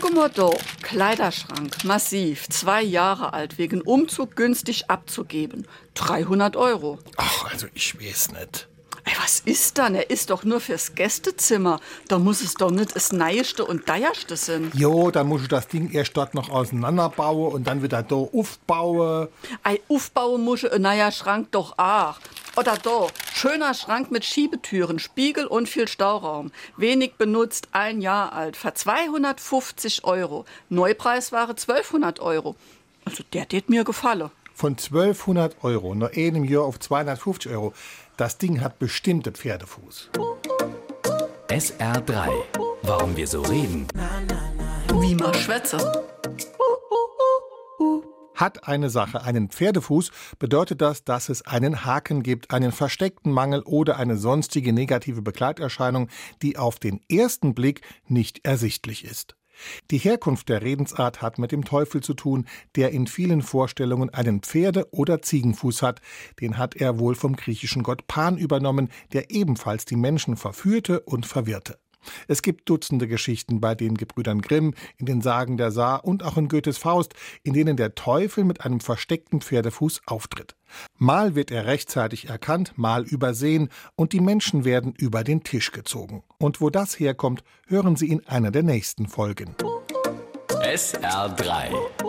Guck mal da, Kleiderschrank, massiv, zwei Jahre alt, wegen Umzug günstig abzugeben. 300 Euro. Ach, also ich weiß nicht. Ey, was ist dann? Er ist doch nur fürs Gästezimmer. Da muss es doch nicht das Neueste und Deierste sein. Jo, dann muss ich das Ding erst dort noch auseinanderbauen und dann wieder da aufbauen. Ei, aufbauen muss ein neuer Schrank doch auch. Oder da, schöner Schrank mit Schiebetüren, Spiegel und viel Stauraum. Wenig benutzt, ein Jahr alt, für 250 Euro. Neupreis war 1200 Euro. Also der tät mir gefallen. Von 1200 Euro nach einem Jahr auf 250 Euro. Das Ding hat bestimmte Pferdefuß. SR3. Warum wir so reden. Wie man schwätze. Hat eine Sache einen Pferdefuß, bedeutet das, dass es einen Haken gibt, einen versteckten Mangel oder eine sonstige negative Begleiterscheinung, die auf den ersten Blick nicht ersichtlich ist. Die Herkunft der Redensart hat mit dem Teufel zu tun, der in vielen Vorstellungen einen Pferde- oder Ziegenfuß hat. Den hat er wohl vom griechischen Gott Pan übernommen, der ebenfalls die Menschen verführte und verwirrte. Es gibt Dutzende Geschichten bei den Gebrüdern Grimm, in den Sagen der Saar und auch in Goethes Faust, in denen der Teufel mit einem versteckten Pferdefuß auftritt. Mal wird er rechtzeitig erkannt, mal übersehen und die Menschen werden über den Tisch gezogen. Und wo das herkommt, hören Sie in einer der nächsten Folgen. SR3.